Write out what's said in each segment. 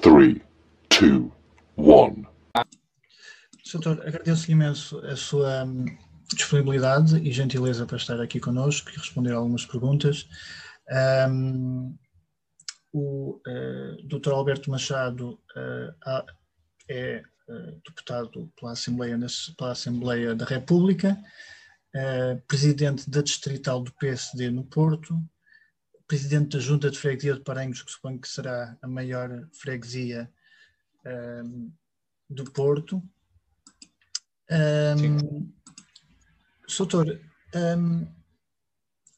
3, 2, 1. Doutor, agradeço imenso a sua hum, disponibilidade e gentileza para estar aqui connosco e responder algumas perguntas. Um, o uh, eh, Dr. Alberto Machado uh, é uh, deputado pela Assembleia, pela Assembleia da República, presidente da Distrital do PSD no Porto, presidente da Junta de Freguesia de Paranhos, que suponho que será a maior freguesia um, do Porto. Um, Soutor, um,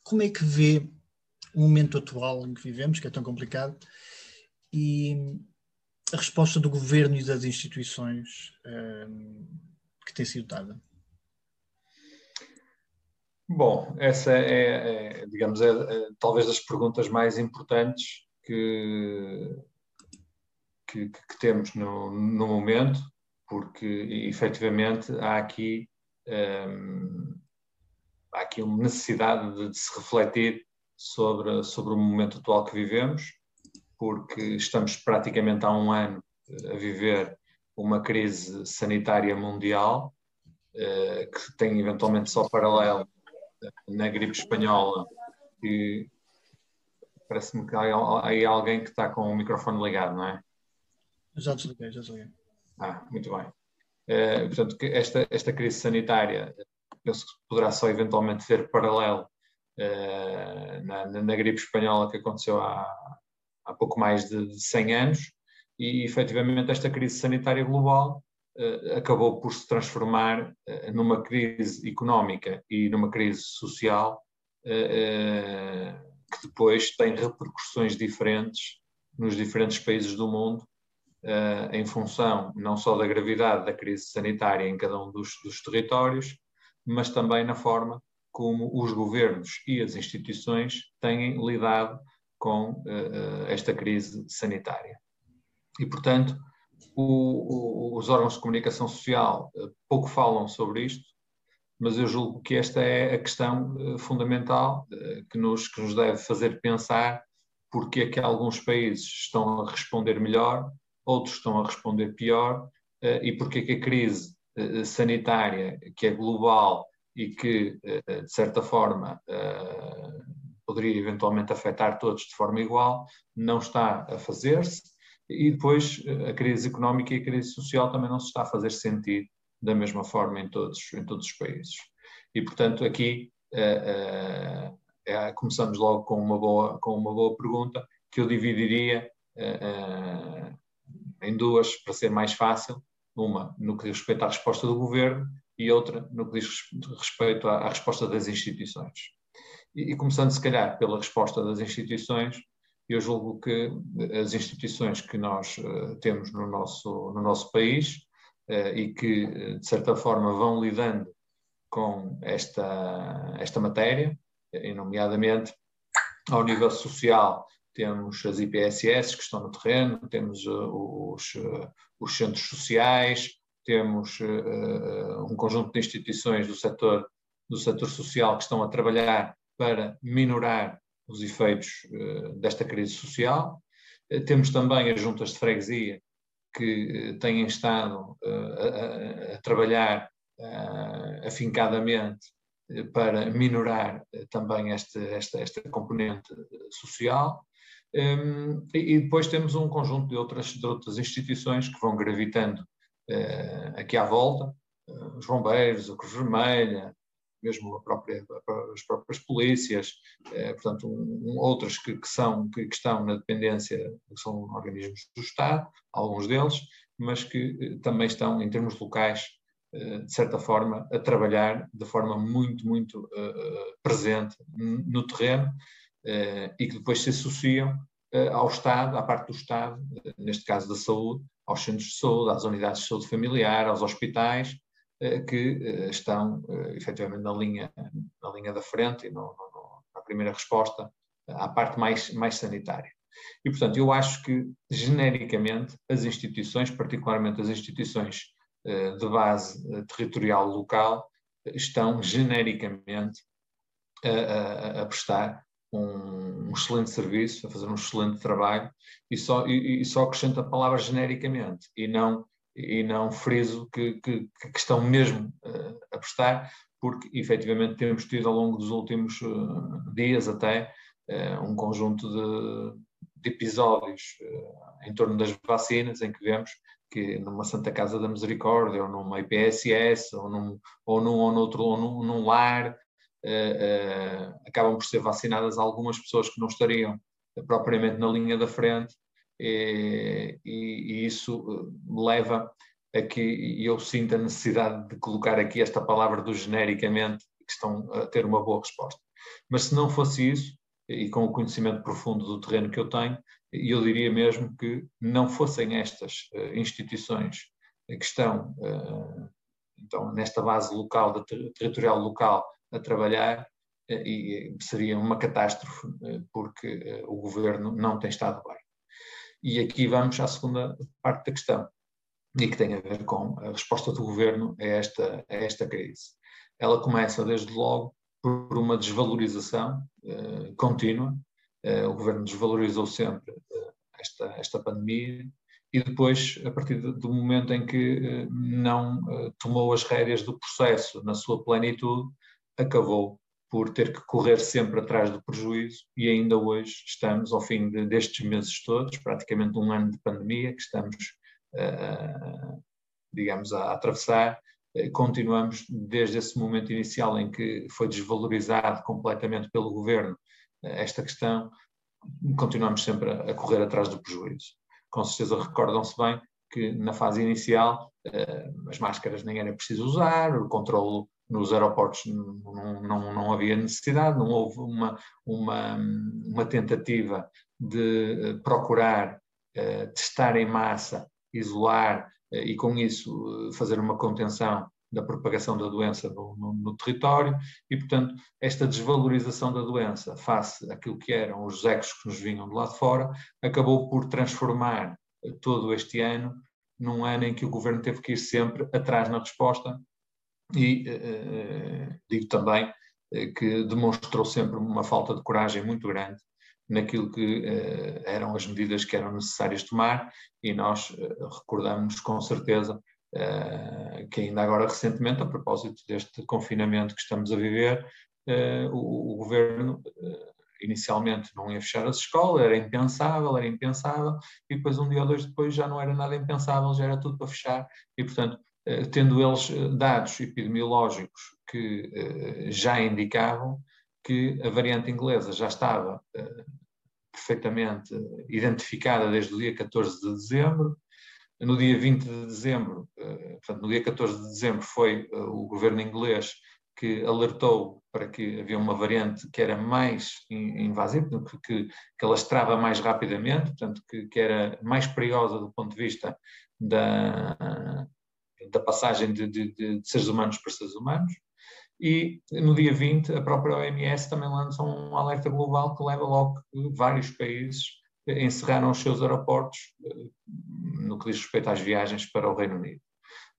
como é que vê o momento atual em que vivemos, que é tão complicado, e a resposta do governo e das instituições um, que tem sido dada? Bom, essa é, é digamos, é, é, talvez das perguntas mais importantes que, que, que temos no, no, momento, porque efetivamente há aqui, um, há aqui uma necessidade de, de, se refletir sobre, sobre o momento atual que vivemos, porque estamos praticamente há um ano a viver uma crise sanitária mundial, uh, que tem eventualmente só paralelo na gripe espanhola, que parece-me que há aí alguém que está com o microfone ligado, não é? Já desliguei, já desliguei. Ah, muito bem. Uh, portanto, esta, esta crise sanitária penso que poderá só eventualmente ter paralelo uh, na, na, gripe espanhola que aconteceu há, há pouco mais de, de 100 anos e efetivamente esta crise sanitária global acabou por se transformar numa crise económica e numa crise social que depois tem repercussões diferentes nos diferentes países do mundo em função não só da gravidade da crise sanitária em cada um dos, dos territórios, mas também na forma como os governos e as instituições têm lidado com esta crise sanitária. E, portanto, o, o, os órgãos de comunicação social uh, pouco falam sobre isto, mas eu julgo que esta é a questão uh, fundamental que nos, que nos deve fazer pensar porque é que alguns países estão a responder melhor outros estão a responder pior, eh, e porque é que a crise eh, sanitária, que é global e que, eh, de certa forma, poderia eventualmente afetar todos de forma igual, não está a fazer-se, e depois a crise económica e a crise social também não se está a fazer sentir da mesma forma em todos, em todos os países. E, portanto, aqui é, começamos logo com uma, boa, com uma boa pergunta que eu dividiria em duas, para ser mais fácil, uma no que diz respeito à resposta do governo e outra no que diz respeito à, à resposta das instituições. E, e, começando, se calhar, pela resposta das instituições, eu julgo que as instituições que nós uh, temos no nosso, no nosso país uh, e que, de certa forma, vão lidando com esta, esta matéria, e nomeadamente ao nível social, temos as IPSS que estão no terreno, temos os, os, centros sociais, temos um conjunto de instituições do setor, do setor social que estão a trabalhar para minorar os efeitos desta crise social. Temos também as juntas de freguesia que têm estado a, a, a trabalhar afincadamente para minorar também esta, esta, esta componente social. Um, e depois temos um conjunto de outras, de outras instituições que vão gravitando uh, aqui à volta, uh, os bombeiros, a Cruz Vermelha, mesmo própria, as próprias polícias, uh, portanto, um, outras que, que são, que, que, estão na dependência, que são organismos do Estado, alguns deles, mas que também estão, em termos locais, de certa forma, a trabalhar de forma muito, muito presente no terreno eh, e que depois se associam eh, ao Estado, à parte do Estado, eh, neste caso da saúde, aos centros de saúde, às unidades de saúde familiar, aos hospitais, que estão efetivamente na linha, na linha da frente e no, no, na primeira resposta à parte mais, mais sanitária. E, portanto, eu acho que, genericamente, as instituições, particularmente as instituições de base territorial local, estão genericamente a, a, a prestar um, um, excelente serviço, a fazer um excelente trabalho e só, e, e só acrescento a palavra genericamente e não, e não friso que, que, que estão mesmo uh, a prestar, porque efetivamente temos tido ao longo dos últimos uh, dias até uh, um conjunto de, de episódios em torno das vacinas em que vemos que numa Santa Casa da Misericórdia ou numa IPSS ou num, ou num ou noutro ou num, num lar uh, uh, acabam por ser vacinadas algumas pessoas que não estariam propriamente na linha da frente, e, e, e isso eh, leva a que eu sinta a necessidade de colocar aqui esta palavra do genericamente, que estão a ter uma boa resposta. Mas se não fosse isso, e com o conhecimento profundo do terreno que eu tenho, eu diria mesmo que não fossem estas uh, instituições que estão então, nesta base local, ter territorial local, a trabalhar eh, e seria uma catástrofe eh, porque eh, o governo não tem estado bem. E aqui vamos à segunda parte da questão, e que tem a ver com a resposta do governo a esta, a esta crise. Ela começa, desde logo, por uma desvalorização uh, contínua. Uh, o governo desvalorizou sempre uh, esta, esta pandemia e depois, a partir do momento em que não tomou as rédeas do processo na sua plenitude, acabou por ter que correr sempre atrás do prejuízo e ainda hoje estamos, ao fim de, destes meses todos, praticamente um ano de pandemia que estamos, uh, digamos, a, atravessar, uh, continuamos desde esse momento inicial em que foi desvalorizado completamente pelo governo uh, esta questão, continuamos sempre a, a, correr atrás do prejuízo. Com certeza recordam-se bem que na fase inicial as máscaras nem era preciso usar, o controle nos aeroportos não, não, não havia necessidade, não houve uma, uma, uma tentativa de eh, procurar uh, testar em massa, isolar uh, e com isso fazer uma contenção da propagação da doença no, no, no, território. E, portanto, esta desvalorização da doença face àquilo que eram os ecos que nos vinham de lá de fora, acabou por transformar todo este ano num ano em que o governo teve que ir sempre atrás na resposta e uh, digo também que demonstrou sempre uma falta de coragem muito grande naquilo que eram as medidas que eram necessárias tomar e nós recordamos com certeza que ainda agora recentemente, a propósito deste confinamento que estamos a viver, o, governo inicialmente não ia fechar as escolas, era impensável, era impensável, e depois um dia ou dois depois já não era nada impensável, já era tudo para fechar, e portanto eh, tendo eles eh, dados epidemiológicos que eh, já indicavam que a variante inglesa já estava perfeitamente identificada desde o dia 14 de dezembro. No dia 20 de dezembro, portanto, no dia 14 de dezembro, foi o governo inglês que alertou para que havia uma variante que era mais invasiva, que, que, alastrava mais rapidamente, portanto, que, que, era mais perigosa do ponto de vista da, da passagem de, de, de, seres humanos para seres humanos. E no dia 20, a própria OMS também lança um alerta global que leva logo que vários países encerraram os seus aeroportos eh, no que diz respeito às viagens para o Reino Unido.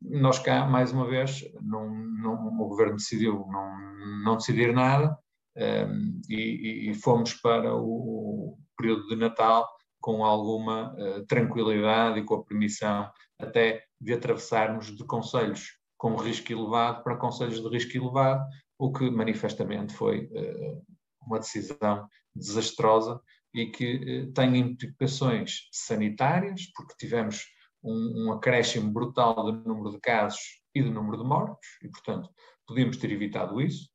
Nós cá, mais uma vez, não, não, o governo decidiu não, não decidir nada um, ehm, e, e, fomos para o período de Natal com alguma uh, tranquilidade e com a permissão até de atravessarmos de conselhos com risco elevado para conselhos de risco elevado, o que manifestamente foi uh, uma decisão desastrosa e que uh, tem implicações sanitárias, porque tivemos um, um acréscimo brutal do número de casos e do número de mortos, e portanto podíamos ter evitado isso,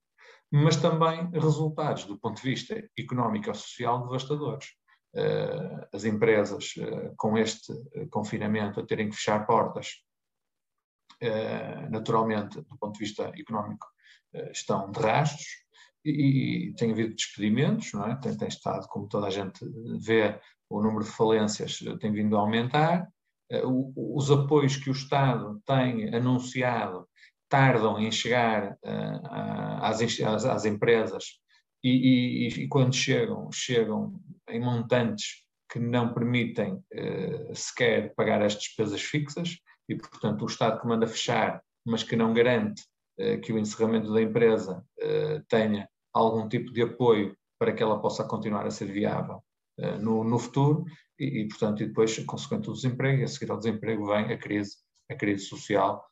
mas também resultados do ponto de vista económico e social devastadores. Uh, as empresas uh, com este uh, confinamento a terem que fechar portas eh, naturalmente, do ponto de vista económico, eh, estão de rastros e, e tem havido despedimentos, não é? tem, tem estado, como toda a gente vê, o número de falências eh, tem vindo a aumentar, os apoios que o Estado tem anunciado tardam em chegar às, às, às empresas e, e, e, quando chegam, chegam em montantes que não permitem sequer pagar as despesas fixas e, portanto, o Estado que manda fechar, mas que não garante uh, que o encerramento da empresa uh, tenha algum tipo de apoio para que ela possa continuar a ser viável no, no futuro e, e, portanto, e depois, consequente o desemprego, e a seguir ao desemprego vem a crise, a crise social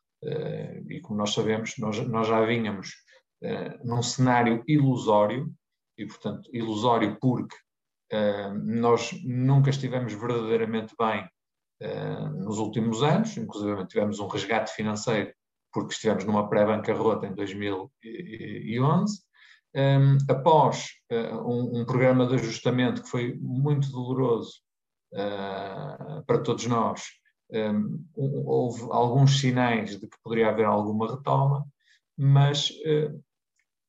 e como nós sabemos, nós, nós já vínhamos num cenário ilusório, e portanto ilusório porque nós nunca estivemos verdadeiramente bem nos últimos anos, inclusive tivemos um resgate financeiro porque estivemos numa pré-bancarrota em 2011. Um, após uh, um, um, programa de ajustamento que foi muito doloroso uh, para todos nós, um, houve alguns sinais de que poderia haver alguma retoma, mas uh,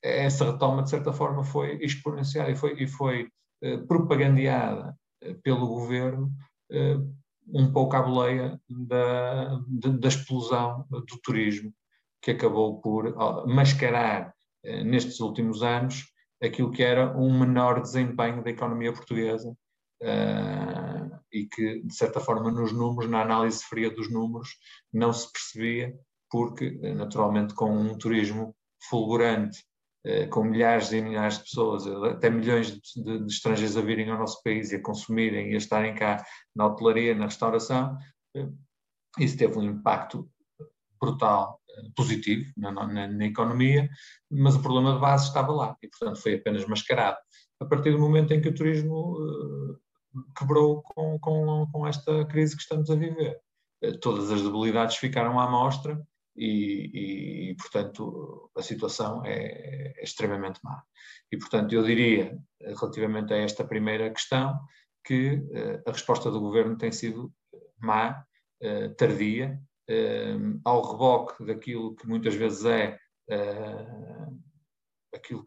essa retoma, de certa forma, foi exponencial e foi, e foi propagandeada pelo governo um pouco à boleia da, da explosão do turismo, que acabou por mascarar eh, nestes últimos anos aquilo que era um menor desempenho da economia portuguesa e que, de certa forma, nos números, na análise fria dos números, não se percebia, porque, eh, naturalmente, com um turismo fulgurante eh, com milhares e milhares de pessoas, até milhões de, de, estrangeiros a virem ao nosso país e a consumirem e a estarem cá na hotelaria, na restauração, eh, isso teve um impacto brutal, eh, positivo na, na, na, economia, mas o problema de base estava lá e, portanto, foi apenas mascarado. A partir do momento em que o turismo quebrou com, com, com esta crise que estamos a viver, todas as debilidades ficaram à mostra e, e, portanto, a situação é, é, extremamente má. E, portanto, eu diria, relativamente a esta primeira questão, que uh, a resposta do governo tem sido má, uh, tardia, uh, ao reboque daquilo que muitas vezes é aquilo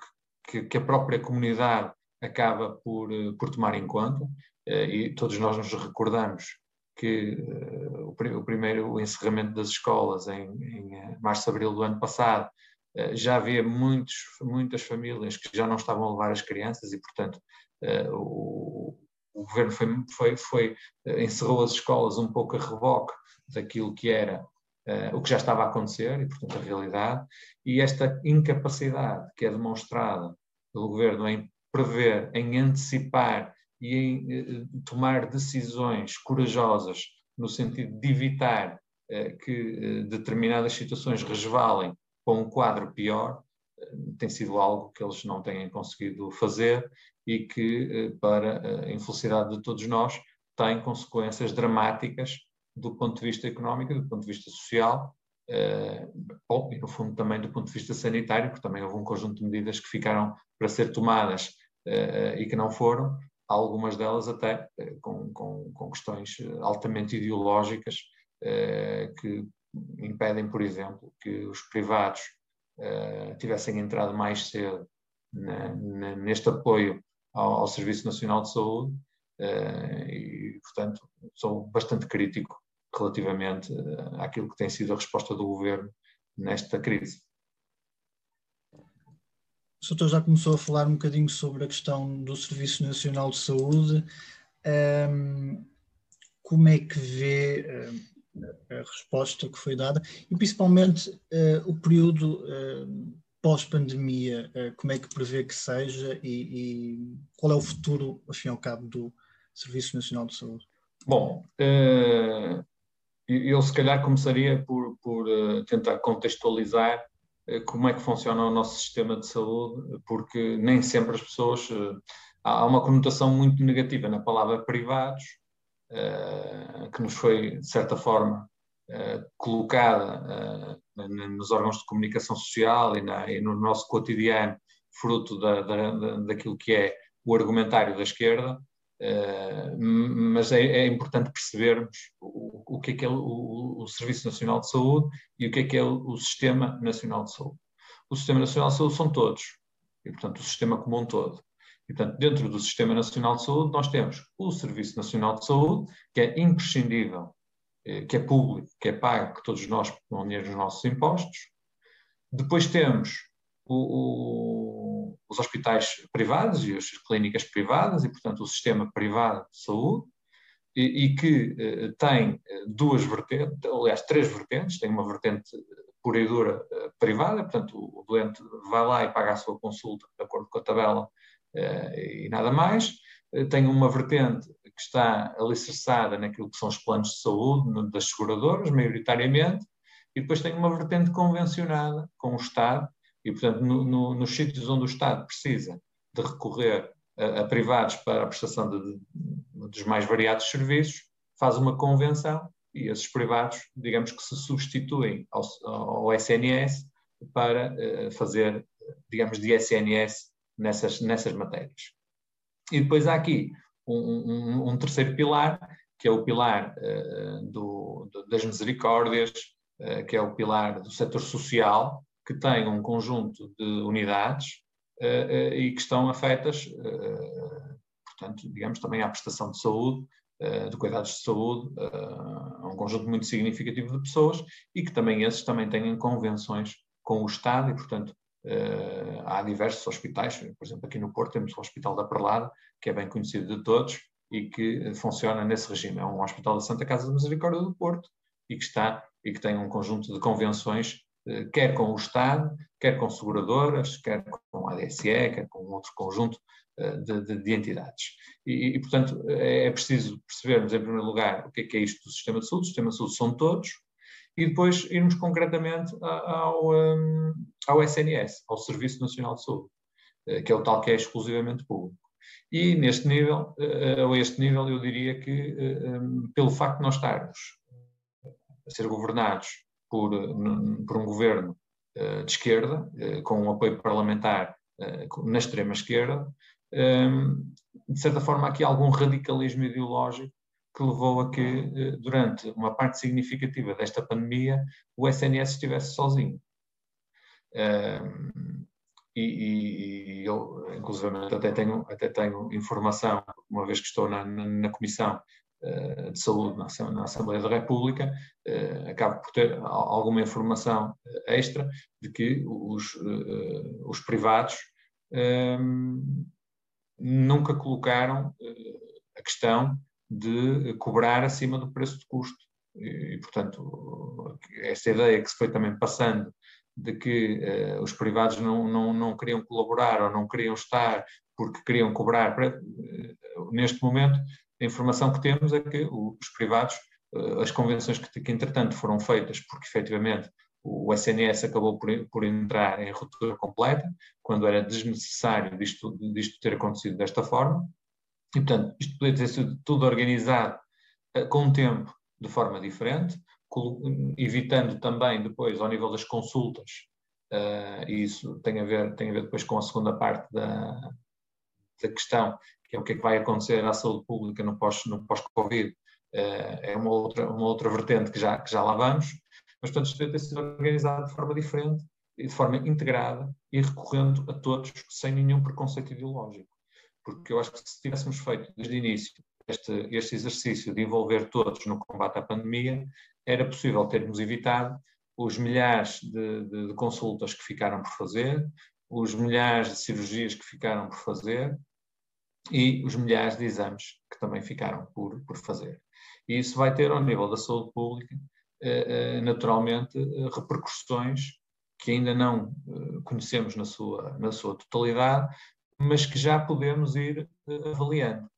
que, que, a própria comunidade acaba por, por tomar em conta, e todos nós nos recordamos que uh, o, primeiro o encerramento das escolas em, em eh, março, abril do ano passado, uh, já havia muitos, muitas famílias que já não estavam a levar as crianças e, portanto, uh, o, o, governo foi, foi, foi encerrou as escolas um pouco a reboque daquilo que era o que já estava a acontecer e, portanto, a realidade, e esta incapacidade que é demonstrada pelo governo em prever, em antecipar e em eh, tomar decisões corajosas no sentido de evitar eh, que eh, determinadas situações resvalem para um quadro pior, tem sido algo que eles não têm conseguido fazer e que, para a infelicidade de todos nós, tem consequências dramáticas do ponto de vista económico, do ponto de vista social, uh, e no fundo também do ponto de vista sanitário, porque também houve um conjunto de medidas que ficaram para ser tomadas e que não foram, algumas delas até eh, com, com, com questões eh, altamente ideológicas eh, que impedem, por exemplo, que os privados tivessem entrado mais cedo neste apoio ao, Serviço Nacional de Saúde e, portanto, sou bastante crítico relativamente àquilo que tem sido a resposta do governo nesta crise. O doutor já começou a falar um bocadinho sobre a questão do Serviço Nacional de Saúde. Um, como é que vê uh, a resposta que foi dada e principalmente uh, o período uh, pós-pandemia, como é que prevê que seja e, e, qual é o futuro, ao fim e ao cabo, do Serviço Nacional de Saúde? Bom, eu se calhar começaria por, por tentar contextualizar como é que funciona o nosso sistema de saúde, porque nem sempre as pessoas. Eh, há uma conotação muito negativa na palavra privados, eh, que nos foi, de certa forma, colocada nos órgãos de comunicação social e, e no nosso cotidiano, fruto da, da, daquilo que é o argumentário da esquerda, Uh, mas é, é, importante percebermos o, o, que é que é o, o, Serviço Nacional de Saúde e o que é que é o, Sistema Nacional de Saúde. O Sistema Nacional de Saúde são todos, e portanto o sistema como um todo. E, portanto, dentro do Sistema Nacional de Saúde, nós temos o Serviço Nacional de Saúde, que é imprescindível, eh, que é público, que é pago, que todos nós pagamos dinheiro nos nossos impostos. Depois temos o, os hospitais privados e as clínicas privadas e, portanto, o sistema privado de saúde, e, e que eh, tem eh, duas vertentes, aliás, três vertentes, tem uma vertente pura e dura eh, privada, portanto, o, o doente vai lá e paga a sua consulta de acordo com a tabela e nada mais. Tem uma vertente que está alicerçada naquilo que são os planos de saúde das seguradoras, maioritariamente, e depois tem uma vertente convencionada com o Estado, e, portanto, no, no, nos sítios onde o Estado precisa de recorrer a, a privados para a prestação de, de, dos mais variados serviços, faz uma convenção e esses privados, digamos que se substituem ao, ao SNS para uh, fazer, digamos, de SNS nessas, nessas matérias. E depois há aqui um, um, um terceiro pilar, que é o pilar uh, do, do, das misericórdias, uh, que é o pilar do setor social, que tem um conjunto de unidades uh, e que estão afetas, portanto, digamos, também à prestação de saúde, de cuidados de saúde, a um conjunto muito significativo de pessoas e que também esses também têm convenções com o Estado e, portanto, Uh, há diversos hospitais, por exemplo, aqui no Porto temos o Hospital da Perlada, que é bem conhecido de todos e que funciona nesse regime. É um hospital da Santa Casa de Misericórdia do Porto e que está e que tem um conjunto de convenções, quer com o Estado, quer com seguradoras, quer com a ADSE, quer com outro conjunto uh, de, de, de, entidades. E, e, portanto, é, é preciso percebermos, em primeiro lugar, o que é, que é isto do sistema de saúde. O sistema de saúde são todos, e depois irmos concretamente ao, um, ao SNS, ao Serviço Nacional de Saúde, eh, que é o tal que é exclusivamente público. E neste nível, eh, a este nível, eu diria que, eh, um, pelo facto de nós estarmos a ser governados por, por um governo de esquerda, com um apoio parlamentar na extrema esquerda, um, de certa forma, aqui algum radicalismo ideológico que levou a que, eh, durante uma parte significativa desta pandemia, o SNS estivesse sozinho. Um, e, e, eu, inclusive, até tenho, até tenho informação, uma vez que estou na, na, Comissão de Saúde na, Assembleia da República, uh, acabo por ter alguma informação extra de que os, os privados um, nunca colocaram a questão de cobrar acima do preço de custo. E, portanto, essa ideia que se foi também passando de que os privados não, não, não queriam colaborar ou não queriam estar porque queriam cobrar, neste momento, a informação que temos é que os privados, uh, as convenções que, que, entretanto foram feitas, porque efetivamente o SNS acabou por, por, entrar em ruptura completa, quando era desnecessário disto, disto ter acontecido desta forma, e, portanto, isto poderia ter sido tudo organizado uh, com tempo de forma diferente, evitando também depois, ao nível das consultas, uh, e isso tem a, ver, tem a ver depois com a segunda parte da, da questão, que é o que é que vai acontecer à saúde pública no pós-Covid, pós uh, é uma outra, uma outra vertente que já, que já lá vamos, mas portanto isto deve ter sido organizado de forma diferente e de forma integrada e recorrendo a todos sem nenhum preconceito ideológico. Porque eu acho que se tivéssemos feito desde o início este, este exercício de envolver todos no combate à pandemia, era possível termos evitado os milhares de, de, de, consultas que ficaram por fazer, os milhares de cirurgias que ficaram por fazer e os milhares de exames que também ficaram por, por fazer. E isso vai ter, ao nível da saúde pública, eh, eh, naturalmente, eh, repercussões que ainda não conhecemos na sua, na sua totalidade, mas que já podemos ir avaliando.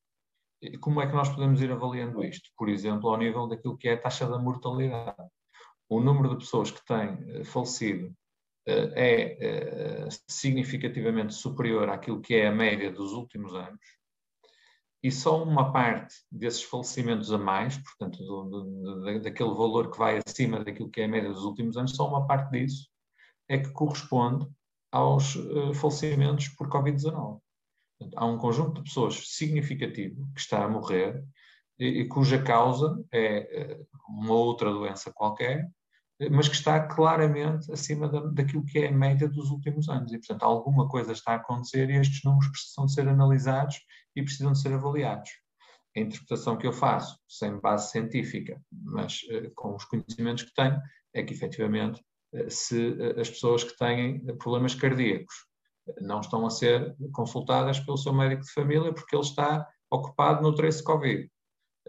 E como é que nós podemos ir avaliando isto? Por exemplo, ao nível daquilo que é a taxa da mortalidade. O número de pessoas que têm falecido é significativamente superior àquilo que é a média dos últimos anos, e só uma parte desses falecimentos a mais, portanto, do, do, daquele valor que vai acima daquilo que é a média dos últimos anos, só uma parte disso é que corresponde aos uh, falecimentos por Covid-19. Há um conjunto de pessoas significativo que está a morrer e, e cuja causa é uma outra doença qualquer, mas que está claramente acima da, daquilo que é a média dos últimos anos. E, portanto, alguma coisa está a acontecer e estes números precisam de ser analisados e precisam de ser avaliados. A interpretação que eu faço, sem base científica, mas uh, com os conhecimentos que tenho, é que efetivamente se eh, as pessoas que têm problemas cardíacos não estão a ser consultadas pelo seu médico de família porque ele está ocupado no trace Covid.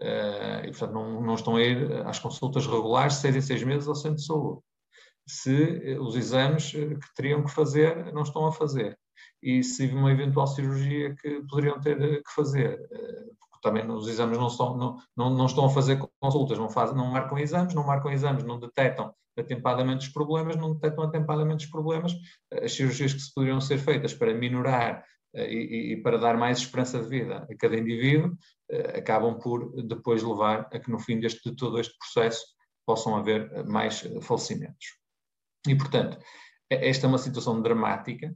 Eh, e, portanto, não, não estão a ir às consultas regulares seis em seis meses ao centro de saúde. Se eh, os exames que teriam que fazer não estão a fazer. e se uma eventual cirurgia que poderiam ter que fazer. Porque também os exames não, estão, não, não, não estão a fazer consultas, não, fazem, não marcam exames, não marcam exames, não detectam atempadamente os problemas, não detectam atempadamente os problemas. As cirurgias que se poderiam ser feitas para minorar e, e, para dar mais esperança de vida a cada indivíduo, acabam por depois levar a que no fim deste, de todo este processo possam haver mais falecimentos. E, portanto, esta é uma situação dramática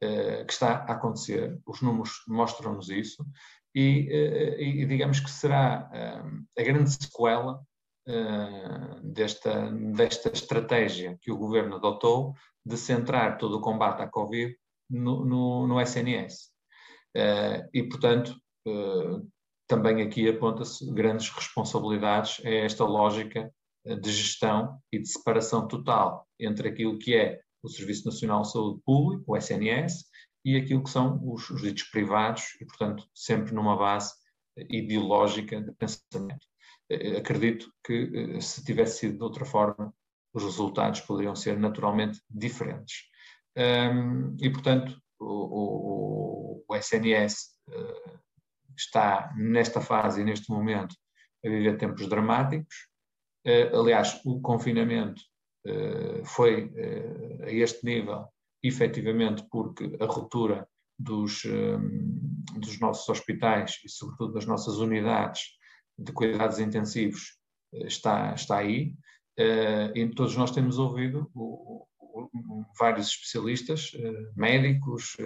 que está a acontecer, os números mostram-nos isso, e, e, digamos que será a grande sequela desta, desta estratégia que o governo adotou de centrar todo o combate à Covid no, no, no SNS. e, portanto, também aqui aponta-se grandes responsabilidades a esta lógica de gestão e de separação total entre aquilo que é o Serviço Nacional de Saúde Público, o SNS, e aquilo que são os, os ditos privados, e, portanto, sempre numa base ideológica de pensamento. Eh, acredito que, eh, se tivesse sido de outra forma, os resultados poderiam ser naturalmente diferentes. Um, e, portanto, o, o, o SNS uh, eh, está nesta fase e neste momento a viver tempos dramáticos. Uh, aliás, o confinamento eh, foi a este nível, efetivamente, porque a ruptura dos, eh, dos nossos hospitais e, sobretudo, das nossas unidades de cuidados intensivos está, está aí. E todos nós temos ouvido vários especialistas, médicos,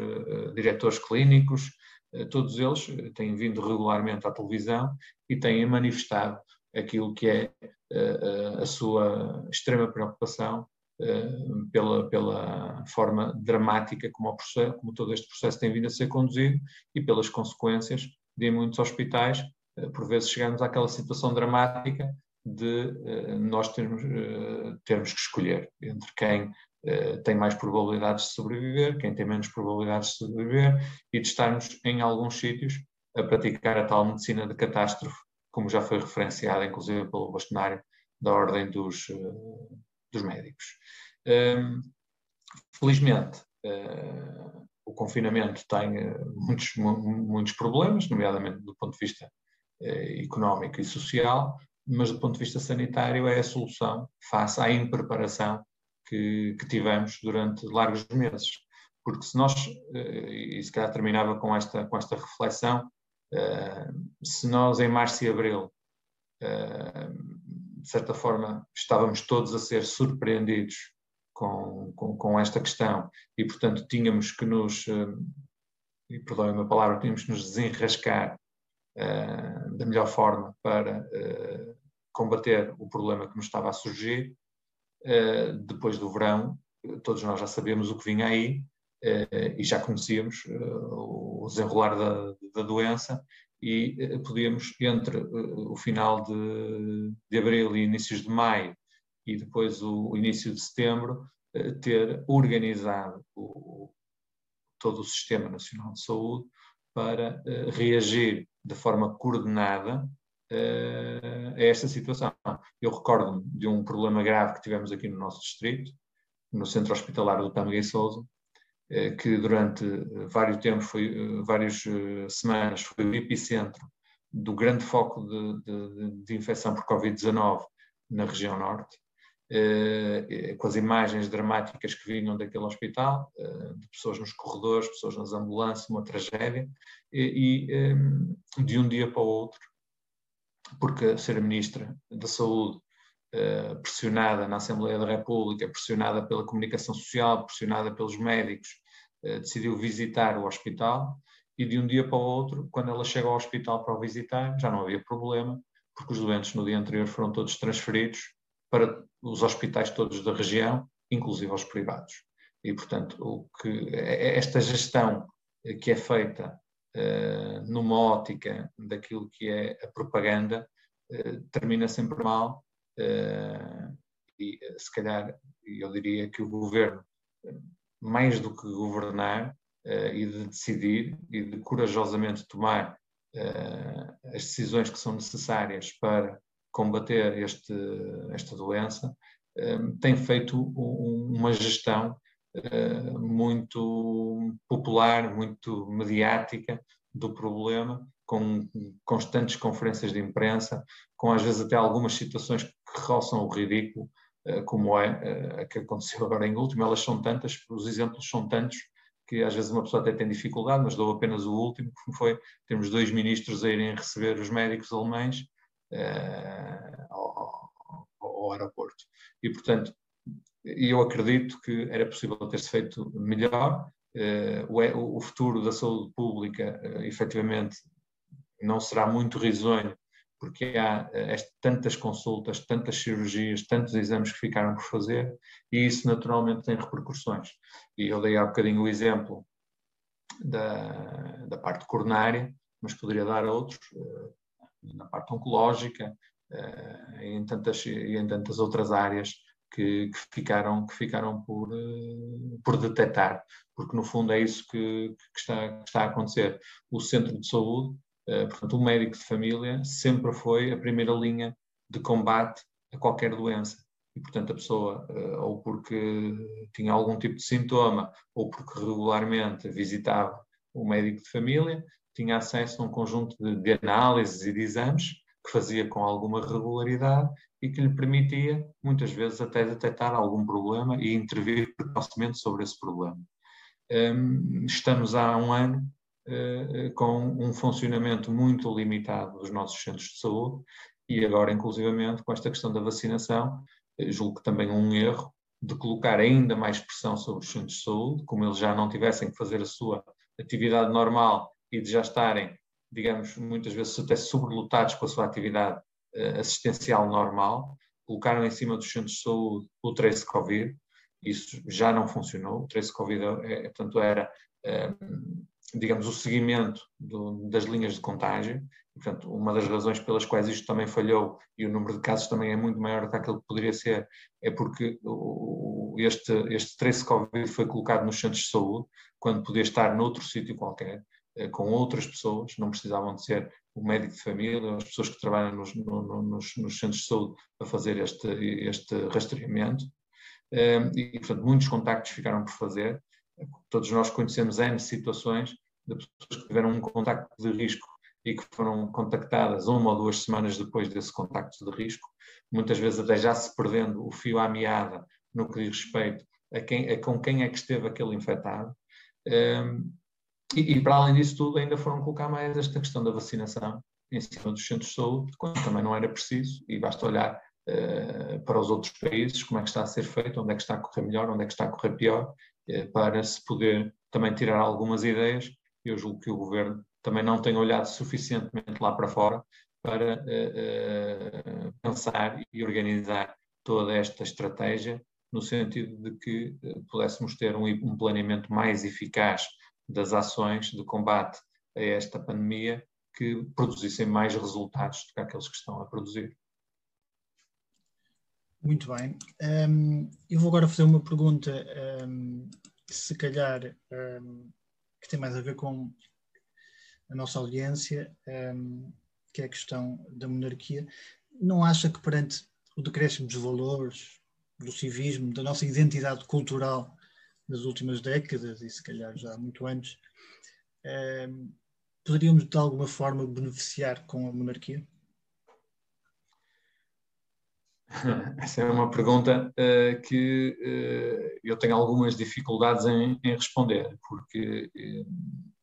diretores clínicos, todos eles têm vindo regularmente à televisão e têm manifestado aquilo que é a sua extrema preocupação pela, pela forma dramática como, processo, como, todo este processo tem vindo a ser conduzido e pelas consequências de muitos hospitais, por vezes chegamos àquela situação dramática de nós termos, termos que escolher entre quem tem mais probabilidades de sobreviver, quem tem menos probabilidades de sobreviver e de estarmos em alguns sítios a praticar a tal medicina de catástrofe como já foi referenciada, inclusive pelo bastonário da Ordem dos, uh, dos Médicos. Um, ehm, felizmente, uh, o confinamento tem muitos, muitos problemas, nomeadamente do ponto de vista económico e social, mas do ponto de vista sanitário é a solução face à impreparação que, que tivemos durante largos meses. Porque se nós, e se calhar terminava com esta, com esta reflexão, Uh, se nós em março e abril, uh, de certa forma, estávamos todos a ser surpreendidos com, com, com esta questão e, portanto, tínhamos que nos, e perdoem a palavra, tínhamos que nos desenrascar da melhor forma para combater o problema que nos estava a surgir. Depois do verão, todos nós já sabemos o que vinha aí, eh, e já conhecíamos eh, o desenrolar da, da doença e eh, podíamos, entre o final de, de abril e inícios de maio e depois o, o início de setembro, ter organizado o, todo o Sistema Nacional de Saúde para reagir de forma coordenada a esta situação. Eu recordo-me de um problema grave que tivemos aqui no nosso distrito, no Centro Hospitalar do Tâmega e Sousa, eh, que durante eh, vários tempos, foi, várias semanas, foi o epicentro do grande foco de, de, de infecção por Covid-19 na região norte, com as imagens dramáticas que vinham daquele hospital, de pessoas nos corredores, pessoas nas ambulâncias, uma tragédia, e, e de um dia para o outro, porque a ser ministra da Saúde Uh, pressionada na Assembleia da República, pressionada pela comunicação social, pressionada pelos médicos, uh, decidiu visitar o hospital e de um dia para o outro, quando ela chega ao hospital para o visitar, já não havia problema, porque os doentes no dia anterior foram todos transferidos para os hospitais todos da região, inclusive aos privados. E, portanto, o que, é, é esta gestão que é feita numa ótica daquilo que é a propaganda termina sempre mal Uh, e se calhar eu diria que o governo, mais do que governar e de decidir e de corajosamente tomar as decisões que são necessárias para combater este, esta doença, tem feito um, uma gestão muito popular, muito mediática do problema, com constantes conferências de imprensa, com às vezes até algumas situações que roçam o ridículo, como é a que aconteceu agora em último. Elas são tantas, os exemplos são tantos, que às vezes uma pessoa até tem dificuldade, mas dou apenas o último, que foi temos dois ministros a irem receber os médicos alemães uh, ao, ao, aeroporto. E, portanto, eu acredito que era possível ter-se feito melhor. Uh, o, o, futuro da saúde pública, uh, efetivamente, não será muito risonho porque há uh, tantas consultas, tantas cirurgias, tantos exames que ficaram por fazer, e isso naturalmente tem repercussões. E eu dei há bocadinho o exemplo da, da parte coronária, mas poderia dar outros, uh, na parte oncológica, uh, em tantas, e em tantas outras áreas que, que, ficaram, que ficaram por, por detectar, porque no fundo é isso que, que, está, que está a acontecer. O centro de saúde eh, portanto, o médico de família sempre foi a primeira linha de combate a qualquer doença. E, portanto, a pessoa, eh, ou porque tinha algum tipo de sintoma, ou porque regularmente visitava o médico de família, tinha acesso a um conjunto de, de análises e de exames que fazia com alguma regularidade e que lhe permitia, muitas vezes, até detectar algum problema e intervir precocemente sobre esse problema. Um, estamos há um ano eh, com um funcionamento muito limitado dos nossos centros de saúde e agora, inclusivamente, com esta questão da vacinação, eh, julgo que também um erro de colocar ainda mais pressão sobre os centros de saúde, como eles já não tivessem que fazer a sua atividade normal e de já estarem, digamos, muitas vezes até sobrelotados com a sua atividade uh, assistencial normal, colocaram em cima dos centros de saúde o trace Covid, isso já não funcionou, o trace Covid, é, portanto, era digamos, o seguimento do, das linhas de contágio. portanto, uma das razões pelas quais isto também falhou e o número de casos também é muito maior do que aquilo que poderia ser, é porque este, este trace Covid foi colocado nos centros de saúde, quando podia estar noutro sítio qualquer, eh, com outras pessoas, não precisavam de ser o médico de família, as pessoas que trabalham nos, no, nos, nos centros de saúde a fazer este, este rastreamento. Eh, e, portanto, muitos contactos ficaram por fazer, todos nós conhecemos N situações de pessoas que tiveram um contacto de risco e que foram contactadas uma ou duas semanas depois desse contacto de risco, muitas vezes até já se perdendo o fio à meada no que diz respeito a, quem, a com quem é que esteve aquele infectado. Um, e, e, para além disso tudo, ainda foram colocar mais esta questão da vacinação em cima dos centros de saúde, quando também não era preciso, e basta olhar uh, para os outros países, como é que está a ser feito, onde é que está a correr melhor, onde é que está a correr pior, uh, para se poder também tirar algumas ideias. Eu julgo que o governo também não tem olhado suficientemente lá para fora para uh, pensar e organizar toda esta estratégia no sentido de que pudéssemos ter um, um, planeamento mais eficaz das ações de combate a esta pandemia que produzissem mais resultados do que aqueles que estão a produzir. Muito bem. Um, eu vou agora fazer uma pergunta, um, se calhar um, que tem mais a ver com a nossa audiência, um, ehm, que é a questão da monarquia. Não acha que perante o decréscimo dos valores, do civismo, da nossa identidade cultural das últimas décadas, e se calhar já muito antes, ehm, poderíamos de alguma forma beneficiar com a monarquia? Essa é uma pergunta uh, que uh, eu tenho algumas dificuldades em, em responder, porque uh,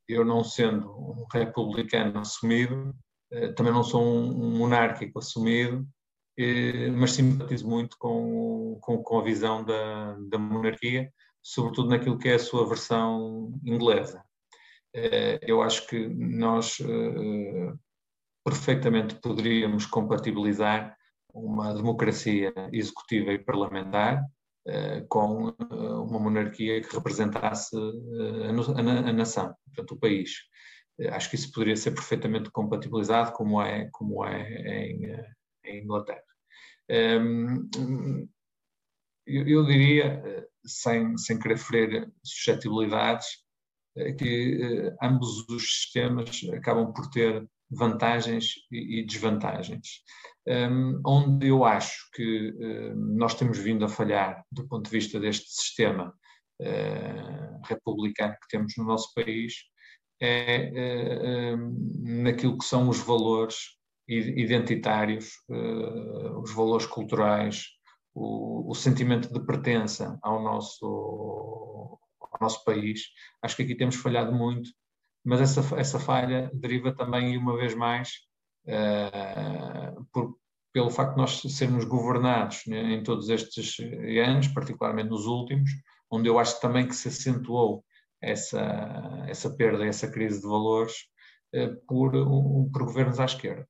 eu, não sendo um republicano assumido, também não sou um, um monárquico assumido, mas simpatizo muito com, com, com a visão da, da, monarquia, sobretudo naquilo que é a sua versão inglesa. eu acho que nós perfeitamente poderíamos compatibilizar uma democracia executiva e parlamentar uh, com uma monarquia que representasse a, nação, portanto, o país. acho que isso poderia ser perfeitamente compatibilizado, como é, como é em, em Inglaterra. Ehm, eu, eu, diria, sem, sem querer ferir suscetibilidades, que ambos os sistemas acabam por ter vantagens e, desvantagens. Um, onde eu acho que nós temos vindo a falhar do ponto de vista deste sistema republicano que temos no nosso país é naquilo que são os valores identitários, os valores culturais, o, o sentimento de pertença ao nosso, ao nosso país. Acho que aqui temos falhado muito, mas essa, essa falha deriva também, uma vez mais, uh, por, pelo facto de nós sermos governados né, em todos estes anos, particularmente nos últimos, onde eu acho também que se acentuou essa, essa perda, essa crise de valores uh, por, por governos à esquerda.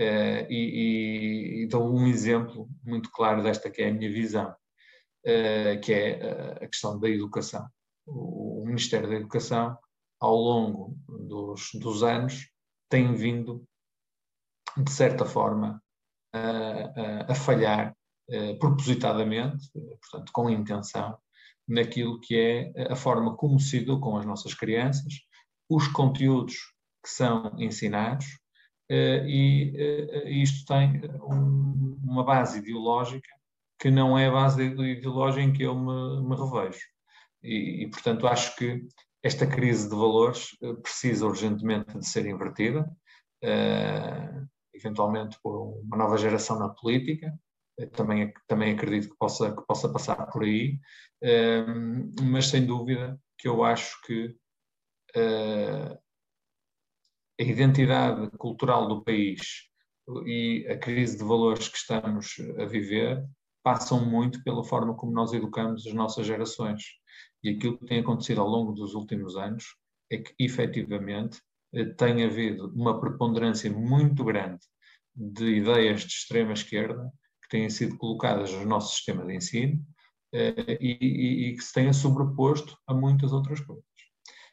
Uh, e, e, dou um exemplo muito claro desta que é a minha visão, uh, que é a questão da educação. O, o, Ministério da Educação, ao longo dos, dos anos, tem vindo, de certa forma, a, falhar propositadamente, portanto, com intenção, naquilo que é a forma como se educam as nossas crianças, os conteúdos que são ensinados, eh, e eh, isto tem um, uma base ideológica que não é a base ideológica em que eu me, me revejo. E, e, portanto, acho que esta crise de valores eh, precisa urgentemente de ser invertida, eventualmente por uma nova geração na política, também, também acredito que possa, que possa passar por aí, uh, mas sem dúvida que eu acho que a identidade cultural do país e a crise de valores que estamos a viver passam muito pela forma como nós educamos as nossas gerações. E aquilo que tem acontecido ao longo dos últimos anos é que, efetivamente, eh, tem havido uma preponderância muito grande de ideias de extrema esquerda que têm sido colocadas no nosso sistema de ensino eh, e, e, e que se têm sobreposto a muitas outras coisas.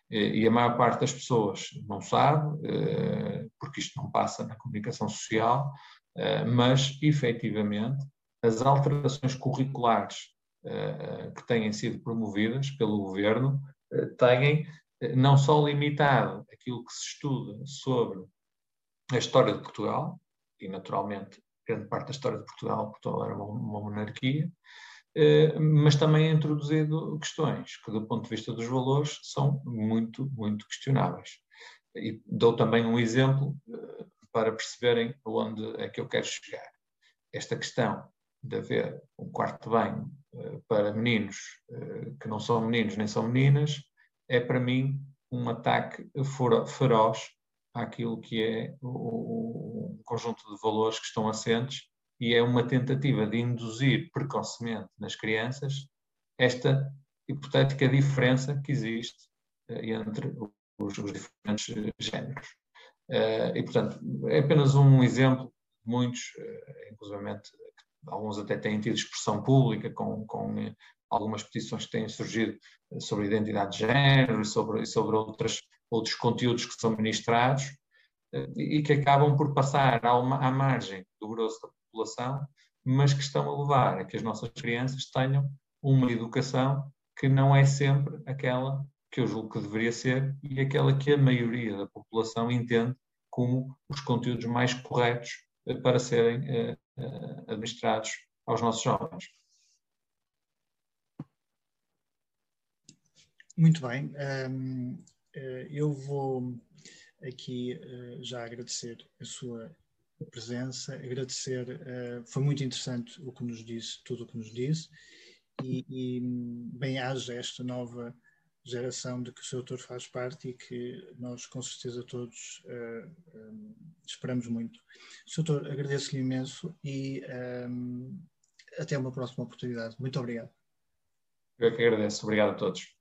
Eh, e a maior parte das pessoas não sabe, eh, porque isto não passa na comunicação social, eh, mas efetivamente as alterações curriculares que têm sido promovidas pelo governo têm não só limitado aquilo que se estuda sobre a história de Portugal, e naturalmente grande parte da história de Portugal, Portugal era uma, uma monarquia, mas também introduzido questões que, do ponto de vista dos valores, são muito, muito questionáveis. E dou também um exemplo eh, para perceberem onde é que eu quero chegar. Esta questão de haver um quarto de banho eh, para meninos que não são meninos nem são meninas é, para mim, um ataque feroz àquilo que é o, conjunto de valores que estão assentes e é uma tentativa de induzir precocemente nas crianças esta hipotética diferença que existe uh, entre os, os, diferentes uh, géneros. Uh, e, portanto, é apenas um exemplo de muitos, inclusive alguns até têm tido expressão pública com, com algumas petições que têm surgido sobre identidade de género, sobre, sobre outras, outros conteúdos que são ministrados, e que acabam por passar à, à margem do grosso da população, mas que estão a levar a que as nossas crianças tenham uma educação que não é sempre aquela que eu julgo que deveria ser e aquela que a maioria da população entende como os conteúdos mais corretos eh, para serem uh, uh, administrados aos nossos jovens. Muito bem. Um, eu vou aqui já agradecer a sua presença, agradecer, uh, foi muito interessante o que nos disse, tudo o que nos disse, e, e bem haja esta nova geração de que o seu autor faz parte e que nós com certeza todos uh, um, esperamos muito. Sr. Doutor, agradeço-lhe imenso e um, até uma próxima oportunidade. Muito obrigado. Eu que agradeço. Obrigado a todos.